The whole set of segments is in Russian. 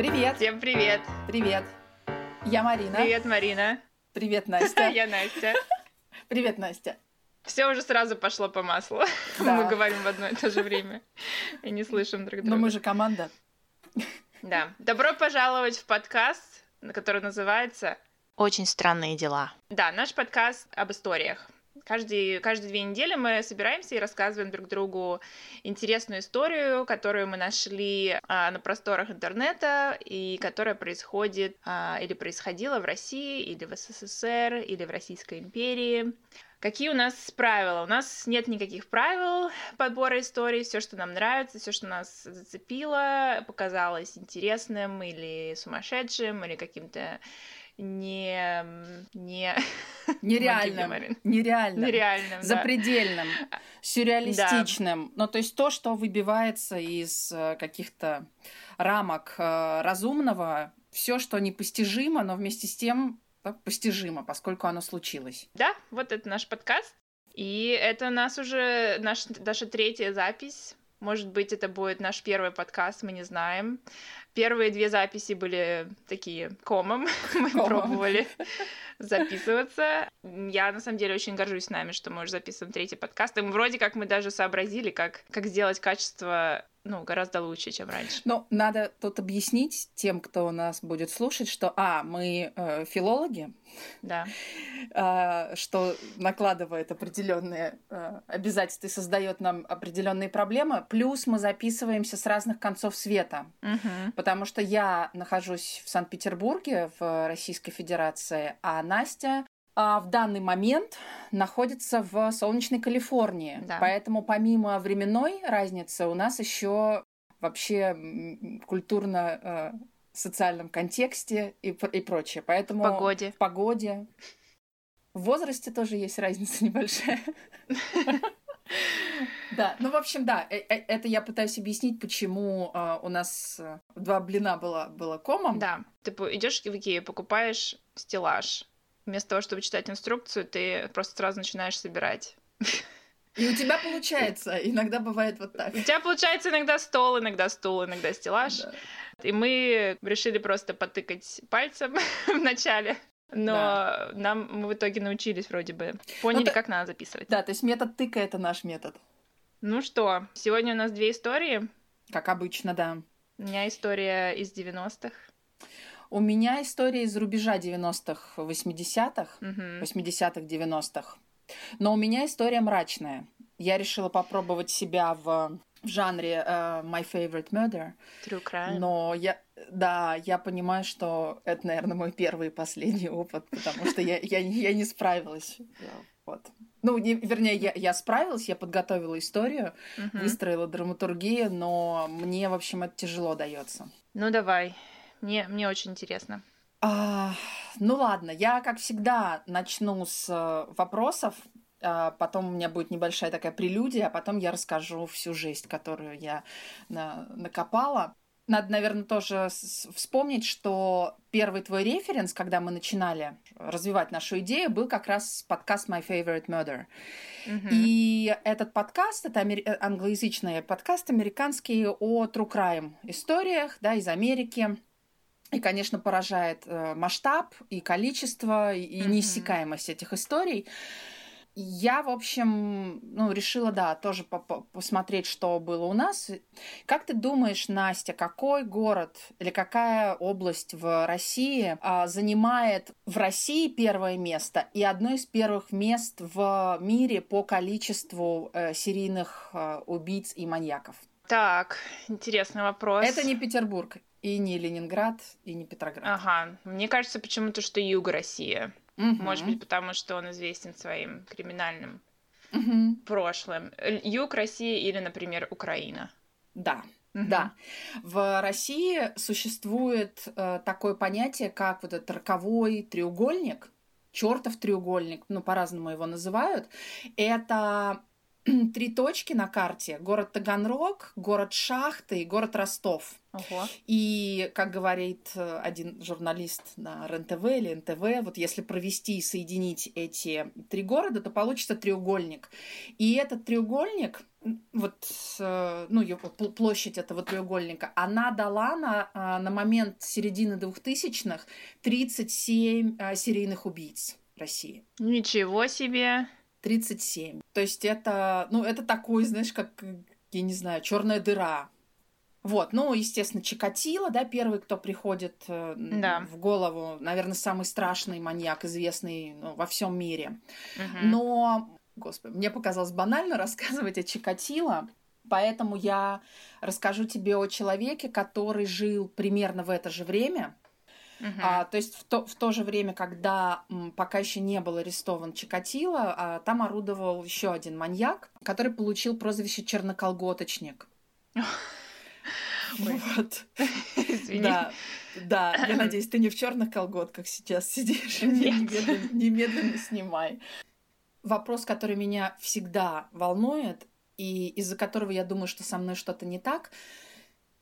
Привет. Всем привет. Привет. Я Марина. Привет, Марина. Привет, Настя. Я Настя. Привет, Настя. Все уже сразу пошло по маслу. Да. Мы говорим в одно и то же время и не слышим друг друга. Но мы же команда. Да. Добро пожаловать в подкаст, который называется Очень странные дела. Да, наш подкаст об историях. Каждый, каждые две недели мы собираемся и рассказываем друг другу интересную историю, которую мы нашли а, на просторах интернета и которая происходит а, или происходила в России, или в СССР, или в Российской империи. Какие у нас правила? У нас нет никаких правил подбора историй. Все, что нам нравится, все, что нас зацепило, показалось интересным или сумасшедшим, или каким-то не... не... Нереальным. Нереальным. нереальным, да. Запредельным. Сюрреалистичным. Ну, то есть то, что выбивается из э, каких-то рамок э, разумного, все, что непостижимо, но вместе с тем да, постижимо, поскольку оно случилось. Да, вот это наш подкаст. И это у нас уже наш, наша третья запись. Может быть, это будет наш первый подкаст, мы не знаем. Первые две записи были такие комом. Мы Комом. пробовали записываться. Я, на самом деле, очень горжусь нами, что мы уже записываем третий подкаст. И мы вроде как мы даже сообразили, как, как сделать качество ну, гораздо лучше, чем раньше. Но надо тут объяснить тем, кто нас будет слушать, что, а, мы э, филологи, Да. э, что накладывает определенные э, обязательства и создает нам определенные проблемы. Плюс мы записываемся с разных концов света. Мгм. Потому что я нахожусь в Санкт-Петербурге, в Российской Федерации, а Настя в данный момент находится в солнечной Калифорнии. Да. Поэтому помимо временной разницы у нас еще вообще культурно э, социальном контексте и, и прочее. Поэтому Погоде. в погоде. В возрасте тоже есть разница небольшая. Да, ну, в общем, да, э- э- это я пытаюсь объяснить, почему а, у нас два блина было, было комом. Да. Ты идешь в Икею, покупаешь стеллаж. Вместо того, чтобы читать инструкцию, ты просто сразу начинаешь собирать. И у тебя получается, иногда бывает вот так. У тебя получается иногда стол, иногда стул, иногда стеллаж. Да. И мы решили просто потыкать пальцем в начале. Но Да. нам мы в итоге научились вроде бы. Поняли, да- как надо записывать. Да, то есть метод тыка — это наш метод. Ну что, сегодня у нас две истории. Как обычно, да. У меня история из 90-х. У меня история из рубежа 90-х, 80-х. Мгм. 80-х, 90-х. Но у меня история мрачная. Я решила попробовать себя в, в жанре э, My Favorite Murder. True crime. Но я, да, я понимаю, что это, наверное, мой первый и последний опыт, потому что я, я, не- я не справилась. Вот. Ну, не- вернее, я, я справилась, я подготовила историю, Мгм. выстроила драматургию, но мне, в общем, это тяжело дается. Ну давай. Мне, мне очень интересно. А, ну ладно, я, как всегда, начну с э, вопросов. а потом у меня будет небольшая такая прелюдия, а потом я расскажу всю жесть, которую я на- накопала. Надо, наверное, тоже вспомнить, что первый твой референс, когда мы начинали развивать нашу идею, был как раз подкаст My Favorite Murder. Мгм. И этот подкаст, это амери- э, англоязычный подкаст американский о true crime историях, да, из Америки. И, конечно, поражает э, масштаб и количество, и, неиссякаемость этих историй. Я, в общем, ну, решила, да, тоже по- по- посмотреть, что было у нас. Как ты думаешь, Настя, какой город или какая область в России а, занимает в России первое место и одно из первых мест в мире по количеству э, серийных э, убийц и маньяков? Так, интересный вопрос. Это не Петербург, и не Ленинград, и не Петроград. Ага. Мне кажется почему-то, что юг России. Мгм. Может быть, потому что он известен своим криминальным Мгм. прошлым. Э, Юг России или, например, Украина. Да. Мгм. Да. В России существует э, такое понятие, как вот этот роковой треугольник, чертов треугольник, ну, по-разному его называют. Это три точки на карте. Город Таганрог, город Шахты и город Ростов. Ого. И, как говорит э, один журналист на РЕН-ТВ или НТВ, вот если провести и соединить эти три города, то получится треугольник. И этот треугольник вот, э, ну, площадь этого треугольника, она дала на, а, на момент середины двухтысячных 37 а, серийных убийц России. Ничего себе! 37. То есть это, ну, это такой, знаешь, как, я не знаю, черная дыра. Вот, ну, естественно, Чикатило, да, первый, кто приходит э, да. в голову, наверное, самый страшный маньяк, известный ну, во всем мире. Угу. Но, господи, мне показалось банально рассказывать о Чикатило, поэтому я расскажу тебе о человеке, который жил примерно в это же время, Uh-huh. А, то есть в то, в то же время, когда м, пока еще не был арестован Чикатило, а, там орудовал еще один маньяк, который получил прозвище Черноколготочник. Вот. Да, да. Я надеюсь, ты не в черных колготках сейчас сидишь. Немедленно, немедленно снимай. Вопрос, который меня всегда волнует, и из-за которого я думаю, что со мной что-то не так,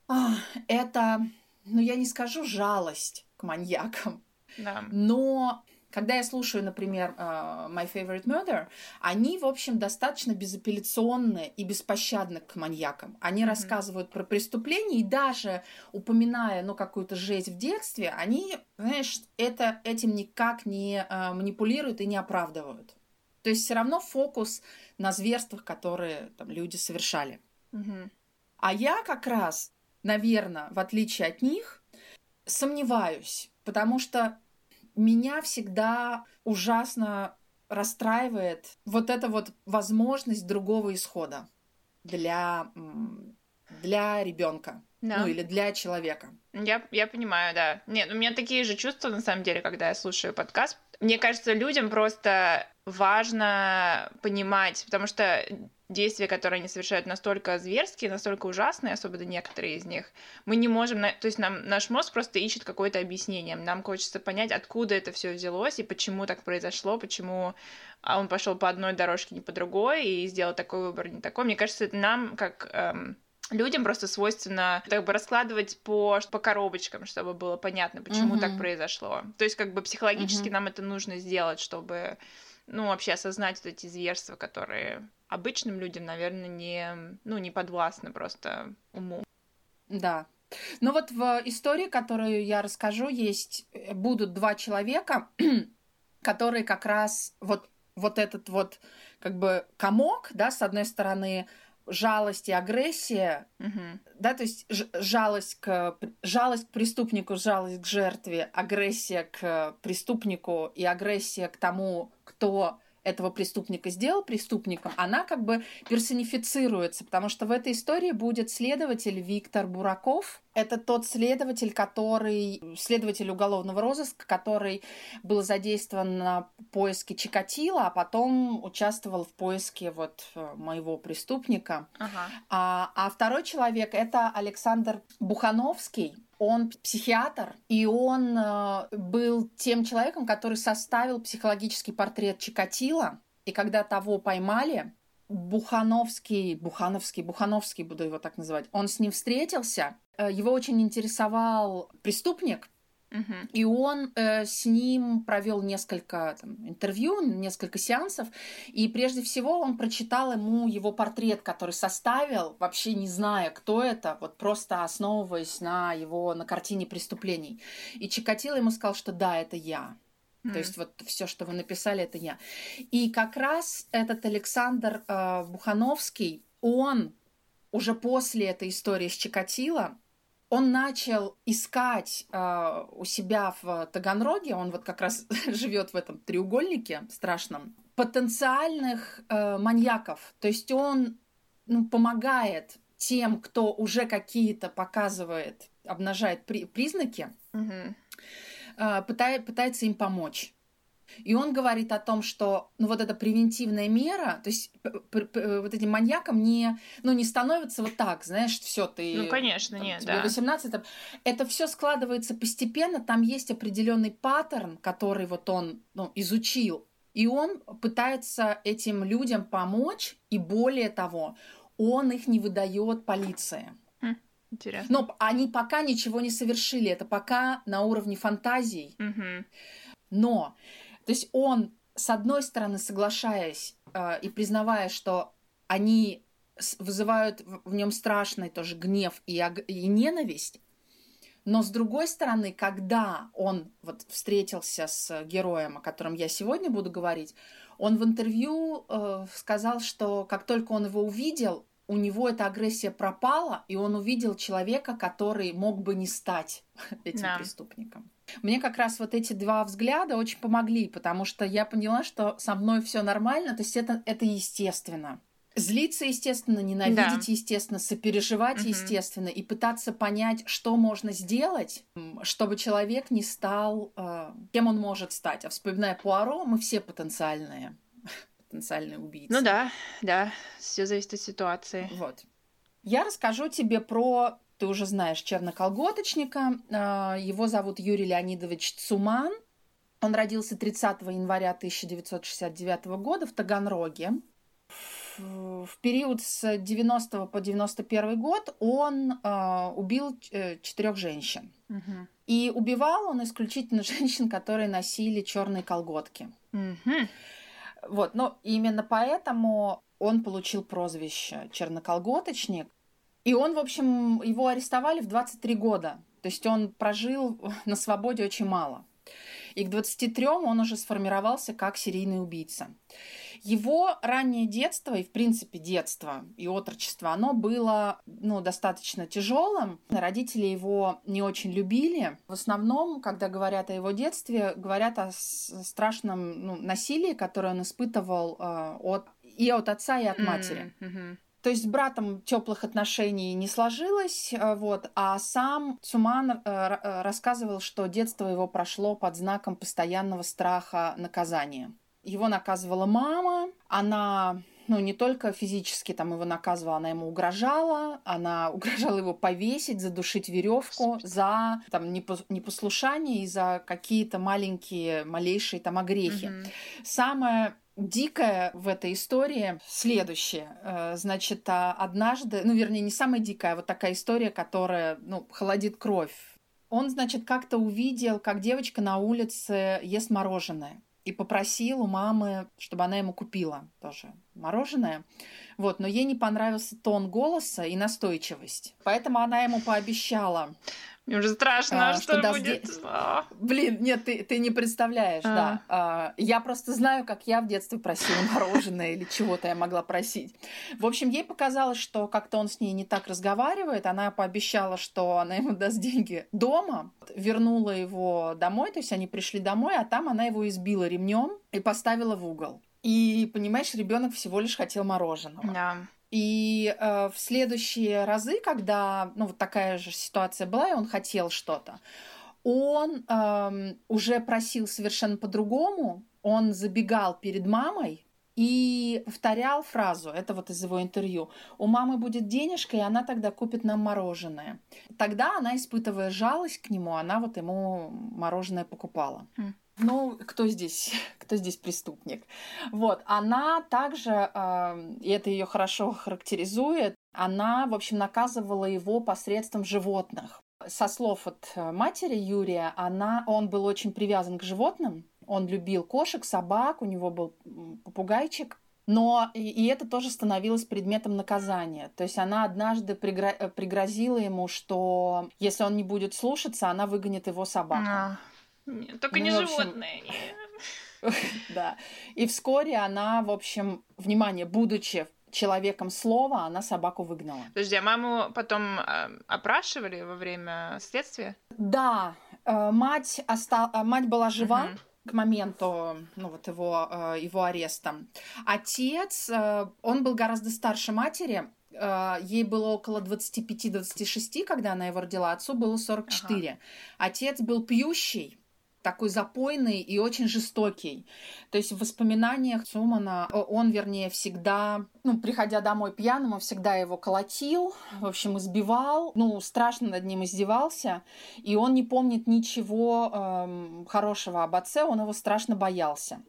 а, это, ну, я не скажу жалость к маньякам. Да. Но когда я слушаю, например, uh, My Favorite Murder, они, в общем, достаточно безапелляционны и беспощадны к маньякам. Они mm-hmm. рассказывают про преступления, и даже упоминая, ну, какую-то жесть в детстве, они, знаешь, это, этим никак не uh, манипулируют и не оправдывают. То есть все равно фокус на зверствах, которые там, люди совершали. Mm-hmm. А я как раз, наверное, в отличие от них, сомневаюсь, потому что меня всегда ужасно расстраивает вот эта вот возможность другого исхода для, для ребенка. Да. Ну, или для человека. Я, я понимаю, да. Нет, у меня такие же чувства, на самом деле, когда я слушаю подкаст. Мне кажется, людям просто важно понимать, потому что действия, которые они совершают, настолько зверские, настолько ужасные, особенно некоторые из них, мы не можем, то есть нам наш мозг просто ищет какое-то объяснение, нам хочется понять, откуда это все взялось и почему так произошло, почему а он пошел по одной дорожке, не по другой и сделал такой выбор, не такой. Мне кажется, это нам как эм, людям просто свойственно как бы раскладывать по, по коробочкам, чтобы было понятно, почему mm-hmm. так произошло. То есть как бы психологически mm-hmm. нам это нужно сделать, чтобы ну, вообще осознать вот эти зверства, которые обычным людям, наверное, не, ну, не подвластны просто уму. Да. Ну вот в истории, которую я расскажу, есть э, будут два человека, которые как раз вот вот этот вот как бы комок, да, с одной стороны жалость и агрессия, угу. да, то есть жалость к жалость к преступнику, жалость к жертве, агрессия к преступнику и агрессия к тому, кто этого преступника сделал преступником, она как бы персонифицируется, потому что в этой истории будет следователь Виктор Бураков. Это тот следователь, который, следователь уголовного розыска, который был задействован на поиске Чикатила, а потом участвовал в поиске вот э, моего преступника. Ага. А, а второй человек это Александр Бухановский, он психиатр, и он э, был тем человеком, который составил психологический портрет Чикатила. И когда того поймали, Бухановский, Бухановский, Бухановский, буду его так называть, он с ним встретился. Э, его очень интересовал преступник, Uh-huh. И он э, с ним провел несколько там, интервью, несколько сеансов, и прежде всего он прочитал ему его портрет, который составил, вообще не зная, кто это, вот просто основываясь на его на картине преступлений. И Чикатило ему сказал, что да, это я. Mm. То есть вот все, что вы написали, это я. И как раз этот Александр э, Бухановский, он уже после этой истории с Чикатило он начал искать э, у себя в Таганроге, он вот как раз живет в этом треугольнике страшном, потенциальных э, маньяков. То есть он ну, помогает тем, кто уже какие-то показывает, обнажает при признаки, угу. э, пытает, пытается им помочь. И он говорит о том, что ну, вот эта превентивная мера, то есть вот этим маньяком не, ну, не становится вот так, знаешь, все ты... Ну, конечно, там, нет, тебе да. 18, там, это все складывается постепенно, там есть определенный паттерн, который вот он ну, изучил, и он пытается этим людям помочь, и более того, он их не выдает полиции. Хм, интересно. Но они пока ничего не совершили, это пока на уровне фантазий. Угу. Но то есть он, с одной стороны, соглашаясь э, и признавая, что они вызывают в нем страшный тоже гнев и, и ненависть. Но с другой стороны, когда он вот встретился с героем, о котором я сегодня буду говорить, он в интервью э, сказал, что как только он его увидел, у него эта агрессия пропала, и он увидел человека, который мог бы не стать этим да. преступником. Мне как раз вот эти два взгляда очень помогли, потому что я поняла, что со мной все нормально, то есть это, это естественно. Злиться, естественно, ненавидеть, да. естественно, сопереживать, угу. естественно, и пытаться понять, что можно сделать, чтобы человек не стал, э, кем он может стать. А вспоминая Пуаро, мы все потенциальные потенциальные убийцы. Ну да, да, все зависит от ситуации. Вот. Я расскажу тебе про, ты уже знаешь, черноколготочника. А, его зовут Юрий Леонидович Цуман. Он родился 30 января 1969 года в Таганроге. В период с 90 по 91 год он э, убил четырех женщин. Угу. И убивал он исключительно женщин, которые носили черные колготки. Угу. Вот, но именно поэтому он получил прозвище черноколготочник. И он, в общем, его арестовали в 23 года. То есть он прожил на свободе очень мало. И к 23 он уже сформировался как серийный убийца. Его раннее детство и, в принципе, детство и отрочество, оно было ну, достаточно тяжелым. Родители его не очень любили. В основном, когда говорят о его детстве, говорят о страшном ну, насилии, которое он испытывал э, от, и от отца, и от матери. Mm-hmm. То есть с братом теплых отношений не сложилось, э, вот, а сам Цуман э, э, рассказывал, что детство его прошло под знаком постоянного страха наказания. Его наказывала мама, она ну, не только физически там его наказывала, она ему угрожала, она угрожала его повесить, задушить веревку за там непослушание и за какие-то маленькие, малейшие там огрехи. Mm-hmm. Самое дикое в этой истории следующее. Э, значит, а, однажды, ну, вернее, не самая дикая, а вот такая история, которая, ну, холодит кровь. Он, значит, как-то увидел, как девочка на улице ест мороженое и попросил у мамы, чтобы она ему купила тоже мороженое. Вот, но ей не понравился тон голоса и настойчивость. Поэтому она ему пообещала, мне уже страшно, а, что, что будет. Даст... А. Блин, нет, ты, ты не представляешь, а. да. А, я просто знаю, как я в детстве просила мороженое или чего-то я могла просить. В общем, ей показалось, что как-то он с ней не так разговаривает. Она пообещала, что она ему даст деньги дома, вернула его домой, то есть они пришли домой, а там она его избила ремнем и поставила в угол. И, понимаешь, ребенок всего лишь хотел мороженого. Да. И э, в следующие разы, когда ну, вот такая же ситуация была, и он хотел что-то, он э, уже просил совершенно по-другому. Он забегал перед мамой и повторял фразу, это вот из его интервью, у мамы будет денежка, и она тогда купит нам мороженое. Тогда она, испытывая жалость к нему, она вот ему мороженое покупала. Mm. Ну, кто здесь, кто здесь преступник? Вот, она также, э, и это ее хорошо характеризует, она, в общем, наказывала его посредством животных. Со слов от э, матери Юрия, она, он был очень привязан к животным, он любил кошек, собак, у него был попугайчик, но и, это тоже становилось предметом наказания. То есть она однажды э, пригрозила ему, что если он не будет слушаться, она выгонит его собаку. Нет, только ну, не общем... животные. Да. И вскоре она, в общем, внимание, будучи человеком слова, она собаку выгнала. Подожди, а маму потом э, опрашивали во время следствия? Да, э, мать, оста... Э, мать была жива. К моменту ну, вот его, э, его ареста. Отец, э, он был гораздо старше матери, ей было около 25-26, когда она его родила, отцу было 44. Ага. Отец был пьющий, такой запойный и очень жестокий. То есть в воспоминаниях Цумана он, вернее, всегда, ну, приходя домой пьяным, он всегда его колотил, в общем, избивал, ну, страшно над ним издевался, и он не помнит ничего эм, хорошего об отце, он его страшно боялся.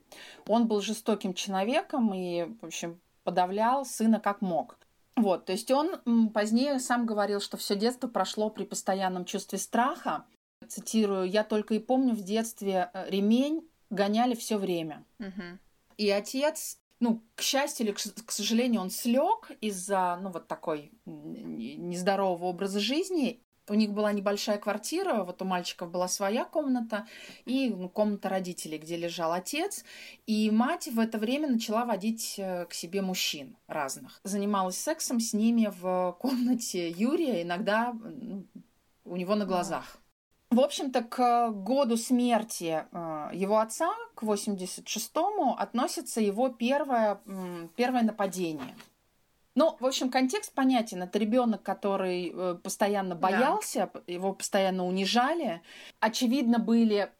Он был жестоким человеком и, в общем, подавлял сына как мог. Вот, то есть он позднее сам говорил, что все детство прошло при постоянном чувстве страха, цитирую, я только и помню в детстве э, ремень гоняли все время. Угу. И отец ну, к счастью или к сожалению, он слег из-за, ну, вот такой нездорового образа жизни. У них была небольшая квартира, вот у мальчиков была своя комната и ну, комната родителей, где лежал отец. И мать в это время начала водить э, к себе мужчин разных. Занималась сексом с ними в комнате Юрия, иногда у него на глазах. В общем-то, к году смерти э, его отца, к 86-му, относится его первое, первое нападение. Ну, в общем, контекст понятен. Это ребенок, который э, постоянно боялся, да. его постоянно унижали. Очевидно, были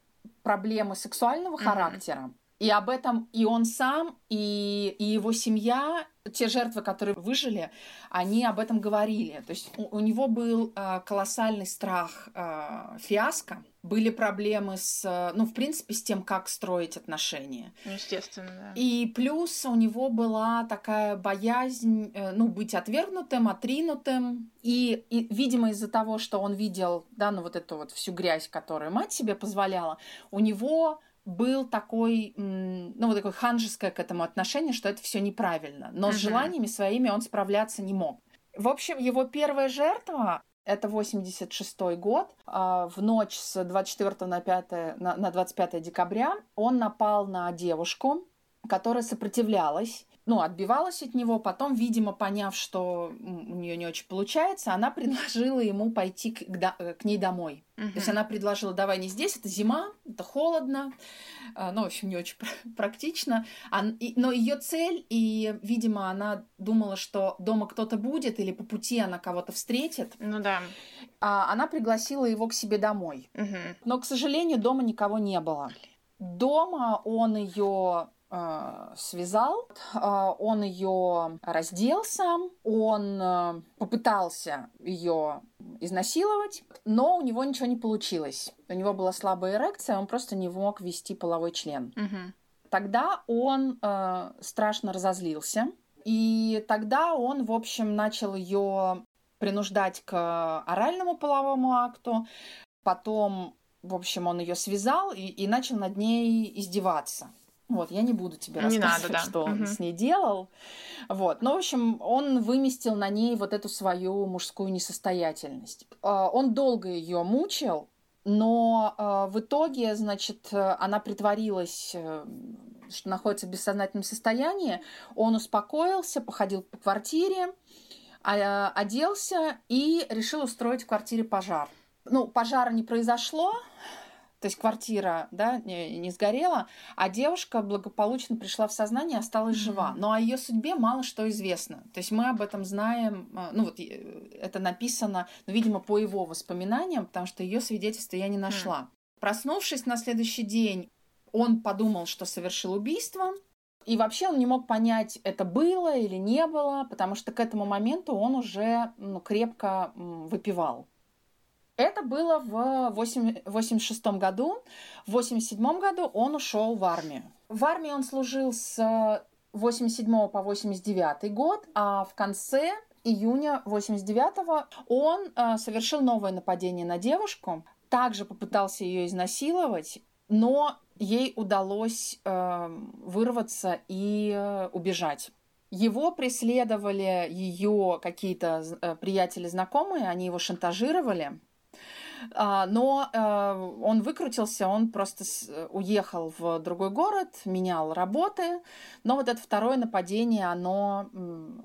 проблемы сексуального mm-hmm. характера. И об этом и он сам, и, и его семья, те жертвы, которые выжили, они об этом говорили. То есть у, у него был э, колоссальный страх э, фиаско, были проблемы с, ну, в принципе, с тем, как строить отношения. Естественно, да. И плюс у него была такая боязнь, э, ну, быть отвергнутым, отринутым. И, и видимо, из-за того, что он видел, да, ну, вот эту вот всю грязь, которую мать себе позволяла, у него был такой, ну, вот такое ханжеское к этому отношение, что это все неправильно. Но uh-huh. с желаниями своими он справляться не мог. В общем, его первая жертва это 86 год. А, в ночь с 24 на, 5, на 25 декабря он напал на девушку, которая сопротивлялась ну, отбивалась от него. Потом, видимо, поняв, что у нее не очень получается, она предложила ему пойти к, к, э, к ней домой. Uh-huh. То есть она предложила, давай не здесь, это зима, это холодно, а, ну, в общем, не очень практично. Но ее цель, и, видимо, она думала, что дома кто-то будет, или по пути она кого-то встретит. Ну да. А, она пригласила его к себе домой. Uh-huh. Но, к сожалению, дома никого не было. Дома он ее связал, э, он ее раздел сам, он э, попытался ее изнасиловать, но у него ничего не получилось. У него была слабая эрекция, он просто не мог вести половой член. Угу. Тогда он э, страшно разозлился, и тогда он, в общем, начал ее принуждать к оральному половому акту. Потом, в общем, он ее связал и, и начал над ней издеваться. Вот, я не буду тебе не рассказывать, надо, да. что он угу. с ней делал. Вот. Но, в общем, он выместил на ней вот эту свою мужскую несостоятельность. А, он долго ее мучил, но а, в итоге, значит, она притворилась э, что находится в бессознательном состоянии, он успокоился, походил по квартире, а, оделся и решил устроить в квартире пожар. Ну, пожара не произошло, то есть квартира да, не, не сгорела, а девушка благополучно пришла в сознание и осталась mm-hmm. жива. Но о ее судьбе мало что известно. То есть мы об этом знаем, а, ну вот э, это написано, ну, видимо, по его воспоминаниям, потому что ее свидетельство я не нашла. Mm-hmm. Проснувшись на следующий день, он подумал, что совершил убийство, и вообще он не мог понять, это было или не было, потому что к этому моменту он уже ну, крепко выпивал. Это было в 1986 году. В 1987 году он ушел в армию. В армии он служил с 87 по 89 год, а в конце июня 89 он э, совершил новое нападение на девушку, также попытался ее изнасиловать, но ей удалось э, вырваться и э, убежать. Его преследовали ее какие-то приятели, знакомые, они его шантажировали. А, но э, он выкрутился, он просто уехал в другой город, менял работы, но вот это второе нападение, оно,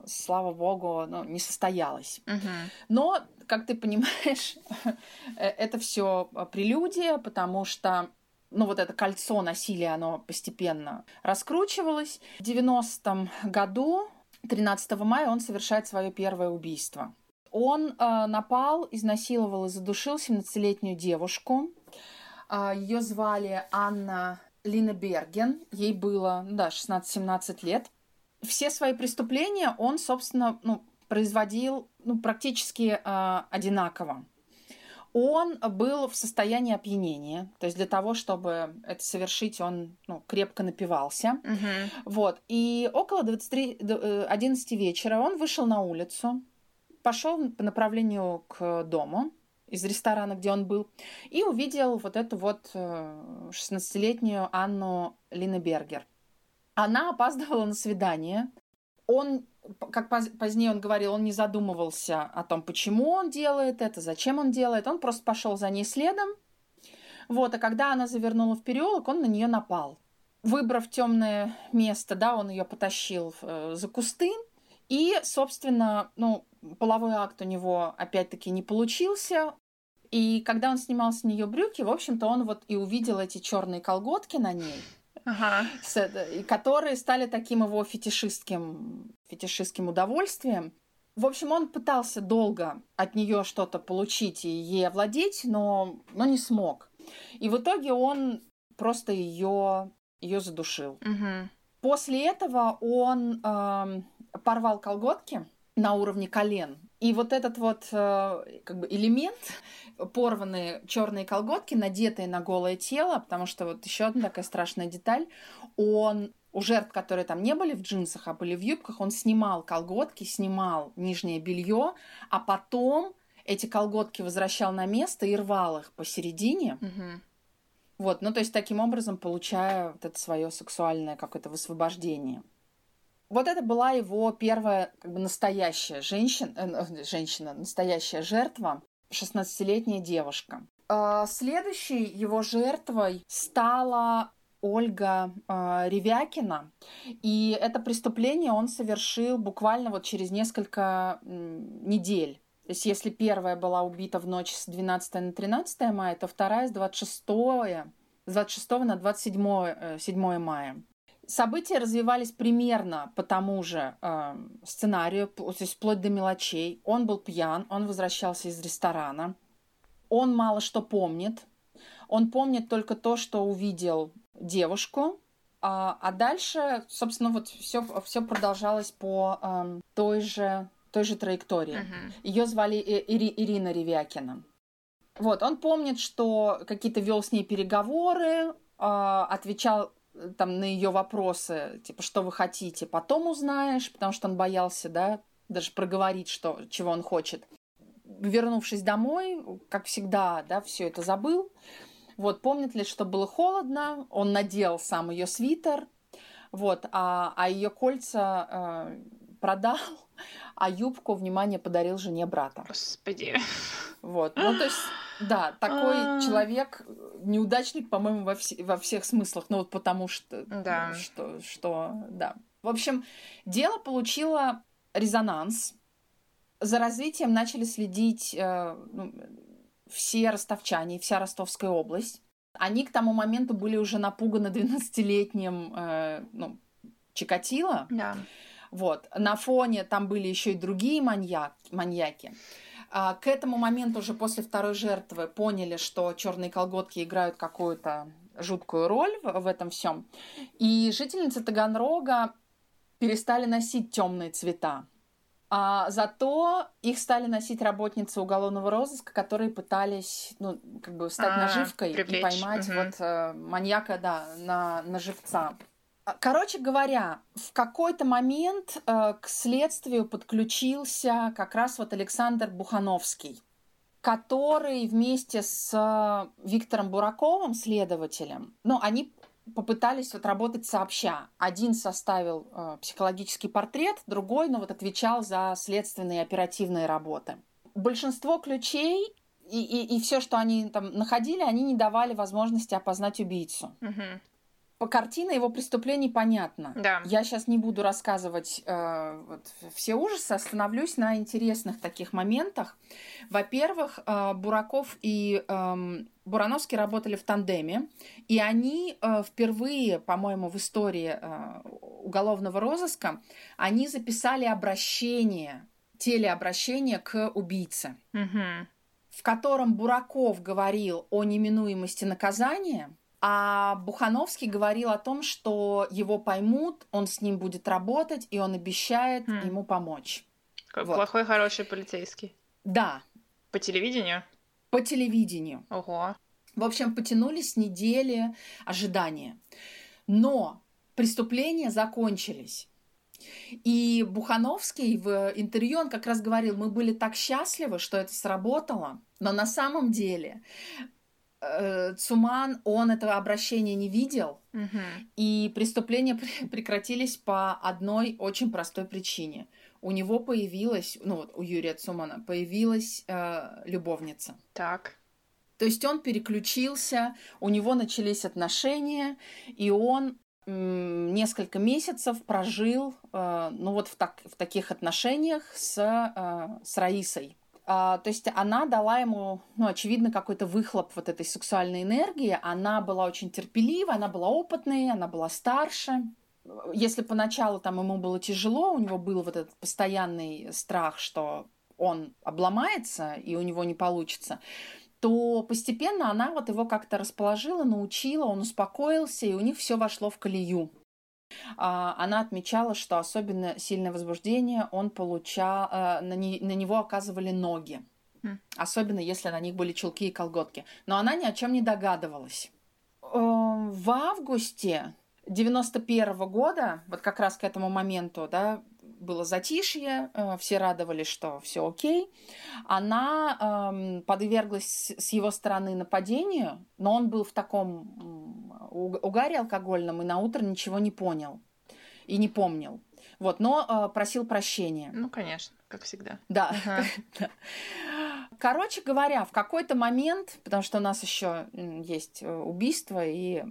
слава богу, ну, не состоялось. Угу. Но, как ты понимаешь, э, это все прелюдия, потому что ну, вот это кольцо насилия, оно постепенно раскручивалось. В 90-м году, 13 мая, он совершает свое первое убийство. Он э, напал, изнасиловал и задушил 17-летнюю девушку. Э, ее звали Анна Лина Берген. Ей было, да, 16-17 лет. Все свои преступления он, собственно, ну, производил ну, практически э, одинаково. Он был в состоянии опьянения, то есть для того, чтобы это совершить, он ну, крепко напивался. Uh-huh. Вот. И около 23, 11 э, вечера он вышел на улицу, пошел по направлению к дому из ресторана, где он был, и увидел вот эту вот 16-летнюю э, Анну Линнебергер. Она опаздывала на свидание. Он, как позднее он говорил, он не задумывался о том, почему он делает это, зачем он делает. Он просто пошел за ней следом. Вот, а когда она завернула в переулок, он на нее напал. Выбрав темное место, да, он ее потащил э, за кусты. И, собственно, ну, половой акт у него опять-таки не получился. И когда он снимал с нее брюки, в общем-то, он вот и увидел эти черные колготки на ней, ага. с, которые стали таким его фетишистским, фетишистским удовольствием. В общем, он пытался долго от нее что-то получить и ей овладеть, но, но не смог. И в итоге он просто ее ее задушил. Угу. После этого он э, порвал колготки на уровне колен. И вот этот вот э, как бы элемент, порванные черные колготки, надетые на голое тело, потому что вот еще одна такая страшная деталь, он у жертв, которые там не были в джинсах, а были в юбках, он снимал колготки, снимал нижнее белье, а потом эти колготки возвращал на место и рвал их посередине. Угу. Вот, ну то есть таким образом получая вот это свое сексуальное какое-то высвобождение. Вот это была его первая как бы настоящая женщина, э, женщина, настоящая жертва, 16-летняя девушка. А следующей его жертвой стала Ольга э, Ревякина. И это преступление он совершил буквально вот через несколько э, недель. То есть если первая была убита в ночь с 12 на 13 мая, то вторая с 26, с 26 на 27 7 э, мая. События развивались примерно по тому же э, сценарию, то есть вплоть до мелочей. Он был пьян, он возвращался из ресторана. Он мало что помнит. Он помнит только то, что увидел девушку, а, а дальше, собственно, вот все, все продолжалось по э, той же той же траектории. Uh-huh. Ее звали Ири, Ирина Ревякина. Вот, он помнит, что какие-то вел с ней переговоры, э, отвечал там на ее вопросы, типа, что вы хотите, потом узнаешь, потому что он боялся, да, даже проговорить, что, чего он хочет. Вернувшись домой, как всегда, да, все это забыл. Вот, помнит ли, что было холодно, он надел сам ее свитер, вот, а, а ее кольца э, продал, а юбку, внимание, подарил жене брата. Господи. Вот, ну то есть, да, такой а. человек, неудачник, по-моему, во, вс- во всех смыслах, ну вот потому что, да. что, что, да. В общем, дело получило резонанс. За развитием начали следить э, ну, все ростовчане, вся Ростовская область. Они к тому моменту были уже напуганы 12-летним э, ну, Чикатило. Да. Вот. На фоне там были еще и другие маньяк, маньяки. А, к этому моменту уже после второй жертвы поняли, что черные колготки играют какую-то жуткую роль в, в этом всем. И жительницы Таганрога перестали носить темные цвета. А зато их стали носить работницы уголовного розыска, которые пытались, ну, как бы стать а, наживкой привлечь. и поймать угу. вот э, маньяка, да, на, на живца. А, короче говоря, в какой-то момент э, к следствию подключился как раз вот Александр Бухановский, который вместе с э, Виктором Бураковым, следователем, ну, они попытались вот работать сообща. Один составил э, психологический портрет, другой, ну, вот отвечал за следственные и оперативные работы. Большинство ключей и, и, и все, что они там находили, они не давали возможности опознать убийцу. Угу по картине его преступлений понятно. Да. Я сейчас не буду рассказывать э, вот, все ужасы, остановлюсь на интересных таких моментах. Во-первых, э, Бураков и э, Бурановский работали в тандеме, и они э, впервые, по-моему, в истории э, уголовного розыска, они записали обращение, телеобращение к убийце, угу. в котором Бураков говорил о неминуемости наказания – а Бухановский говорил о том, что его поймут, он с ним будет работать, и он обещает хм. ему помочь. Как вот. плохой, хороший полицейский. Да. По телевидению? По телевидению. Ого. В общем, потянулись недели ожидания. Но преступления закончились. И Бухановский в интервью, он как раз говорил, мы были так счастливы, что это сработало, но на самом деле Цуман, он этого обращения не видел, Угу. И преступления прекратились по одной очень простой причине. У него появилась, ну вот у Юрия Цумана появилась э, любовница. Так. То есть он переключился, у него начались отношения, и он несколько месяцев прожил, э, ну вот в, так, в таких отношениях с, э, с Раисой. А, то есть она дала ему, ну, очевидно, какой-то выхлоп вот этой сексуальной энергии. Она была очень терпелива, она была опытной, она была старше. Если поначалу там ему было тяжело, у него был вот этот постоянный страх, что он обломается и у него не получится, то постепенно она вот его как-то расположила, научила, он успокоился, и у них все вошло в колею. А, она отмечала, что особенно сильное возбуждение он получал, э, на, не, на него оказывали ноги. Хм. Особенно если на них были чулки и колготки. Но она ни о чем не догадывалась. В августе 91 -го года, вот как раз к этому моменту, да, было затишье, э, все радовались, что все окей. Она эм, подверглась с его стороны нападению, но он был в таком угаре алкогольном и на утро ничего не понял и не помнил. Вот, но э, просил прощения. Ну, конечно, как всегда. Да. Короче говоря, в какой-то момент, потому что у нас еще есть э, убийство и,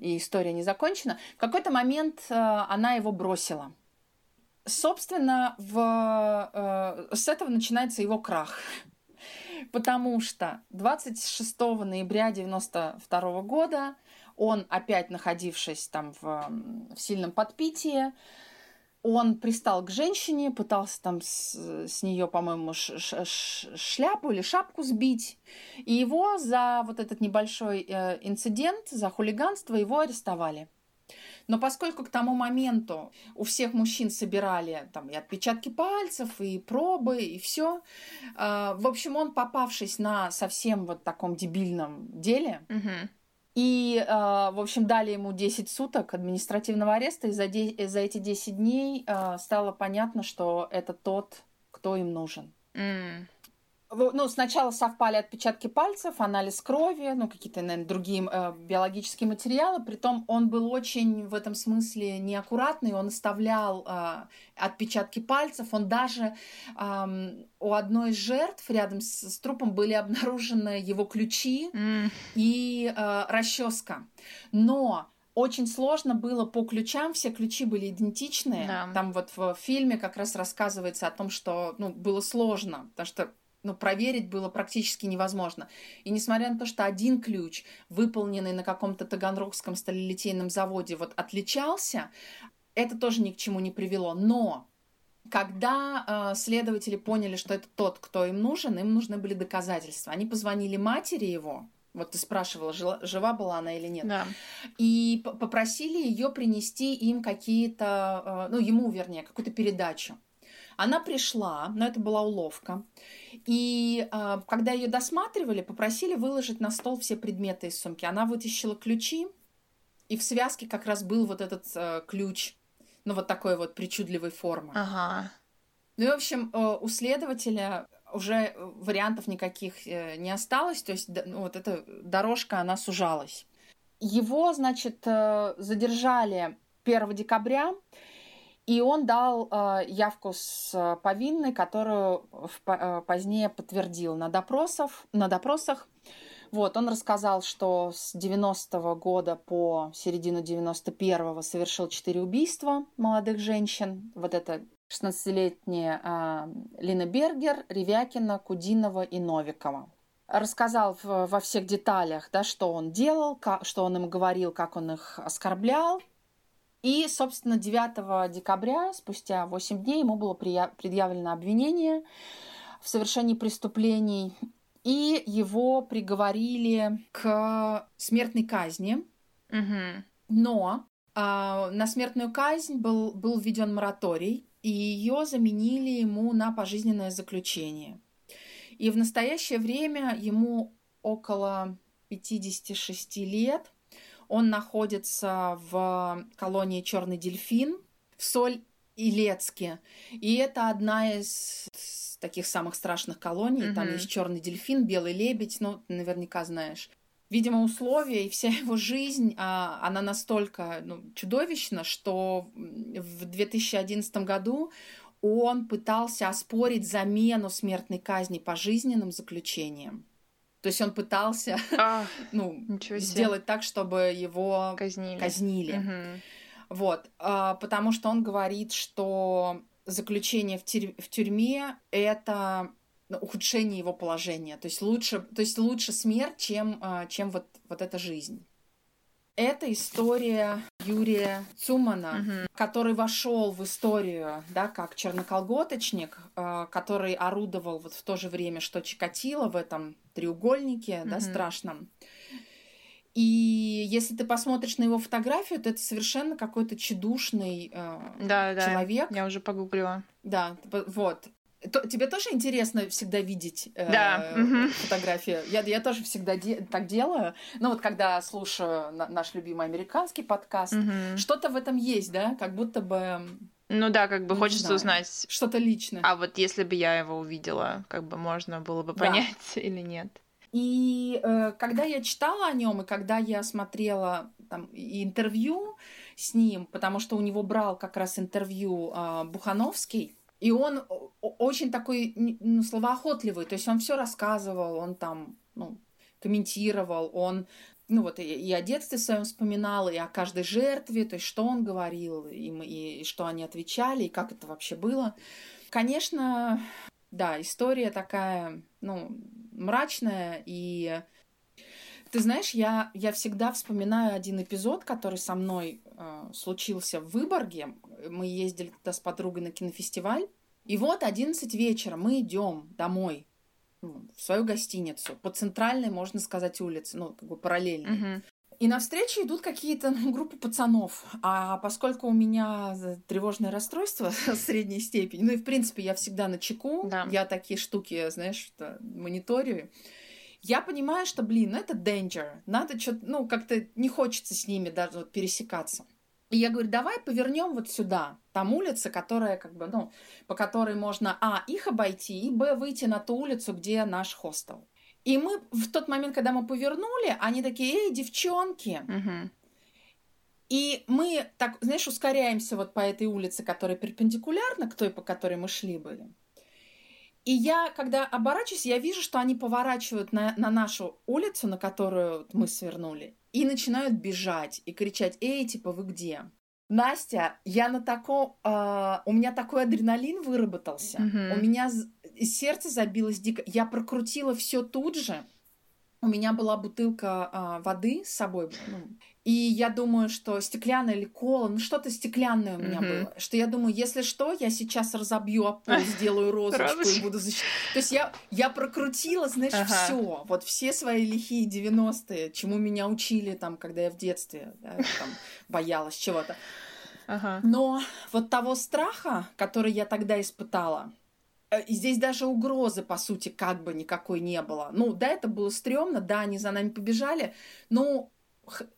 и история не закончена, в какой-то момент э, она его бросила. Собственно, в, э, с этого начинается его крах. Потому что 26 ноября 92 года он, опять находившись там в, в сильном подпитии, он пристал к женщине, пытался там с, с нее, по-моему, шляпу или шапку сбить. И его за вот этот небольшой э, инцидент, за хулиганство, его арестовали. Но поскольку к тому моменту у всех мужчин собирали там и отпечатки пальцев, и пробы, и все, э, в общем, он, попавшись на совсем вот таком дебильном деле, угу. И, э, в общем, дали ему 10 суток административного ареста, и за, де- за эти 10 дней э, стало понятно, что это тот, кто им нужен. Mm ну, сначала совпали отпечатки пальцев, анализ крови, ну, какие-то, наверное, другие э, биологические материалы. Притом он был очень в этом смысле неаккуратный, он оставлял э, отпечатки пальцев. Он даже э, у одной из жертв рядом с, с трупом были обнаружены его ключи mm. и э, расческа. Но очень сложно было по ключам, все ключи были идентичные. Да. Там вот в фильме как раз рассказывается о том, что ну, было сложно, потому что ну, проверить было практически невозможно. И несмотря на то, что один ключ, выполненный на каком-то таганрогском сталелитейном заводе, вот отличался, это тоже ни к чему не привело. Но когда э, следователи поняли, что это тот, кто им нужен, им нужны были доказательства. Они позвонили матери его, вот ты спрашивала, жила, жива была она или нет. Да. И попросили ее принести им какие-то, э, ну, ему, вернее, какую-то передачу. Она пришла, но это была уловка. И э, когда ее досматривали, попросили выложить на стол все предметы из сумки. Она вытащила ключи, и в связке как раз был вот этот э, ключ, ну вот такой вот причудливой формы. Ага. Ну и, в общем, э, у следователя уже вариантов никаких э, не осталось, то есть ну, вот эта дорожка, она сужалась. Его, значит, э, задержали 1 декабря, и он дал э, явку с э, повинной, которую в, э, позднее подтвердил на, допросов, на допросах. Вот, он рассказал, что с 90-го года по середину 91-го совершил четыре убийства молодых женщин. Вот это 16-летняя э, Лина Бергер, Ревякина, Кудинова и Новикова. Рассказал в, во всех деталях, да, что он делал, как, что он им говорил, как он их оскорблял, и, собственно, 9 декабря, спустя 8 дней, ему было предъявлено обвинение в совершении преступлений, и его приговорили к смертной казни. Угу. Но э, на смертную казнь был, был введен мораторий, и ее заменили ему на пожизненное заключение. И в настоящее время ему около 56 лет – он находится в колонии Черный дельфин в Соль Илецке. И это одна из таких самых страшных колоний. Mm-hmm. Там есть черный дельфин, белый лебедь, ну, наверняка знаешь. видимо, условия и вся его жизнь, а, она настолько ну, чудовищна, что в 2011 году он пытался оспорить замену смертной казни пожизненным заключением. То есть он пытался а, ну, сделать так, чтобы его казнили. казнили. Угу. Вот, а, потому что он говорит, что заключение в, тюрь- в тюрьме это ну, ухудшение его положения. То есть лучше, то есть лучше смерть, чем, а, чем вот, вот эта жизнь. Это история Юрия Цумана, угу. который вошел в историю, да, как черноколготочник, э, который орудовал вот в то же время, что Чикатило в этом треугольнике, угу. да, страшном. И если ты посмотришь на его фотографию, то это совершенно какой-то чудушный э, да, человек. Да, я уже погуглила. Да, вот. То, тебе тоже интересно всегда видеть э, да. фотографии? Я, я тоже всегда де- так делаю. Ну вот когда слушаю на- наш любимый американский подкаст, угу. что-то в этом есть, да? Как будто бы... Ну да, как бы хочется знаю, узнать. Что-то личное. А вот если бы я его увидела, как бы можно было бы понять да. или нет. И э, когда я читала о нем, и когда я смотрела там, интервью с ним, потому что у него брал как раз интервью э, Бухановский, и он очень такой ну, словоохотливый, то есть он все рассказывал, он там ну, комментировал, он ну вот и, и о детстве своем вспоминал, и о каждой жертве, то есть что он говорил, им, и, и что они отвечали, и как это вообще было. Конечно, да, история такая, ну, мрачная, и ты знаешь, я, я всегда вспоминаю один эпизод, который со мной э, случился в Выборге. Мы ездили туда с подругой на кинофестиваль. И вот 11 вечера мы идем домой ну, в свою гостиницу по центральной, можно сказать, улице, ну, как бы параллельной. Uh-huh. И навстречу идут какие-то ну, группы пацанов. А поскольку у меня тревожное расстройство средней степени, ну и в принципе я всегда на чеку, да. я такие штуки, знаешь, мониторю. Я понимаю, что, блин, ну это danger. Надо что-то, ну, как-то не хочется с ними даже вот пересекаться. И я говорю, давай повернем вот сюда. Там улица, которая как бы, ну, по которой можно, а, их обойти, и, б, выйти на ту улицу, где наш хостел. И мы в тот момент, когда мы повернули, они такие, эй, девчонки. Угу. И мы так, знаешь, ускоряемся вот по этой улице, которая перпендикулярна к той, по которой мы шли были. И я, когда оборачиваюсь, я вижу, что они поворачивают на, на нашу улицу, на которую мы свернули, и начинают бежать и кричать, эй, типа, вы где? Настя, я на таком, э, у меня такой адреналин выработался, mm-hmm. у меня сердце забилось дико, я прокрутила все тут же, у меня была бутылка э, воды с собой, ну, и я думаю, что стеклянная или кола, ну что-то стеклянное у меня mm-hmm. было. Что я думаю, если что, я сейчас разобью об пол, сделаю розочку и буду защищать. То есть я, я прокрутила, знаешь, ага. все. Вот все свои лихие 90-е, чему меня учили там, когда я в детстве да, там, боялась чего-то. Ага. Но вот того страха, который я тогда испытала, э, здесь даже угрозы, по сути, как бы никакой не было. Ну, да, это было стрёмно, да, они за нами побежали, но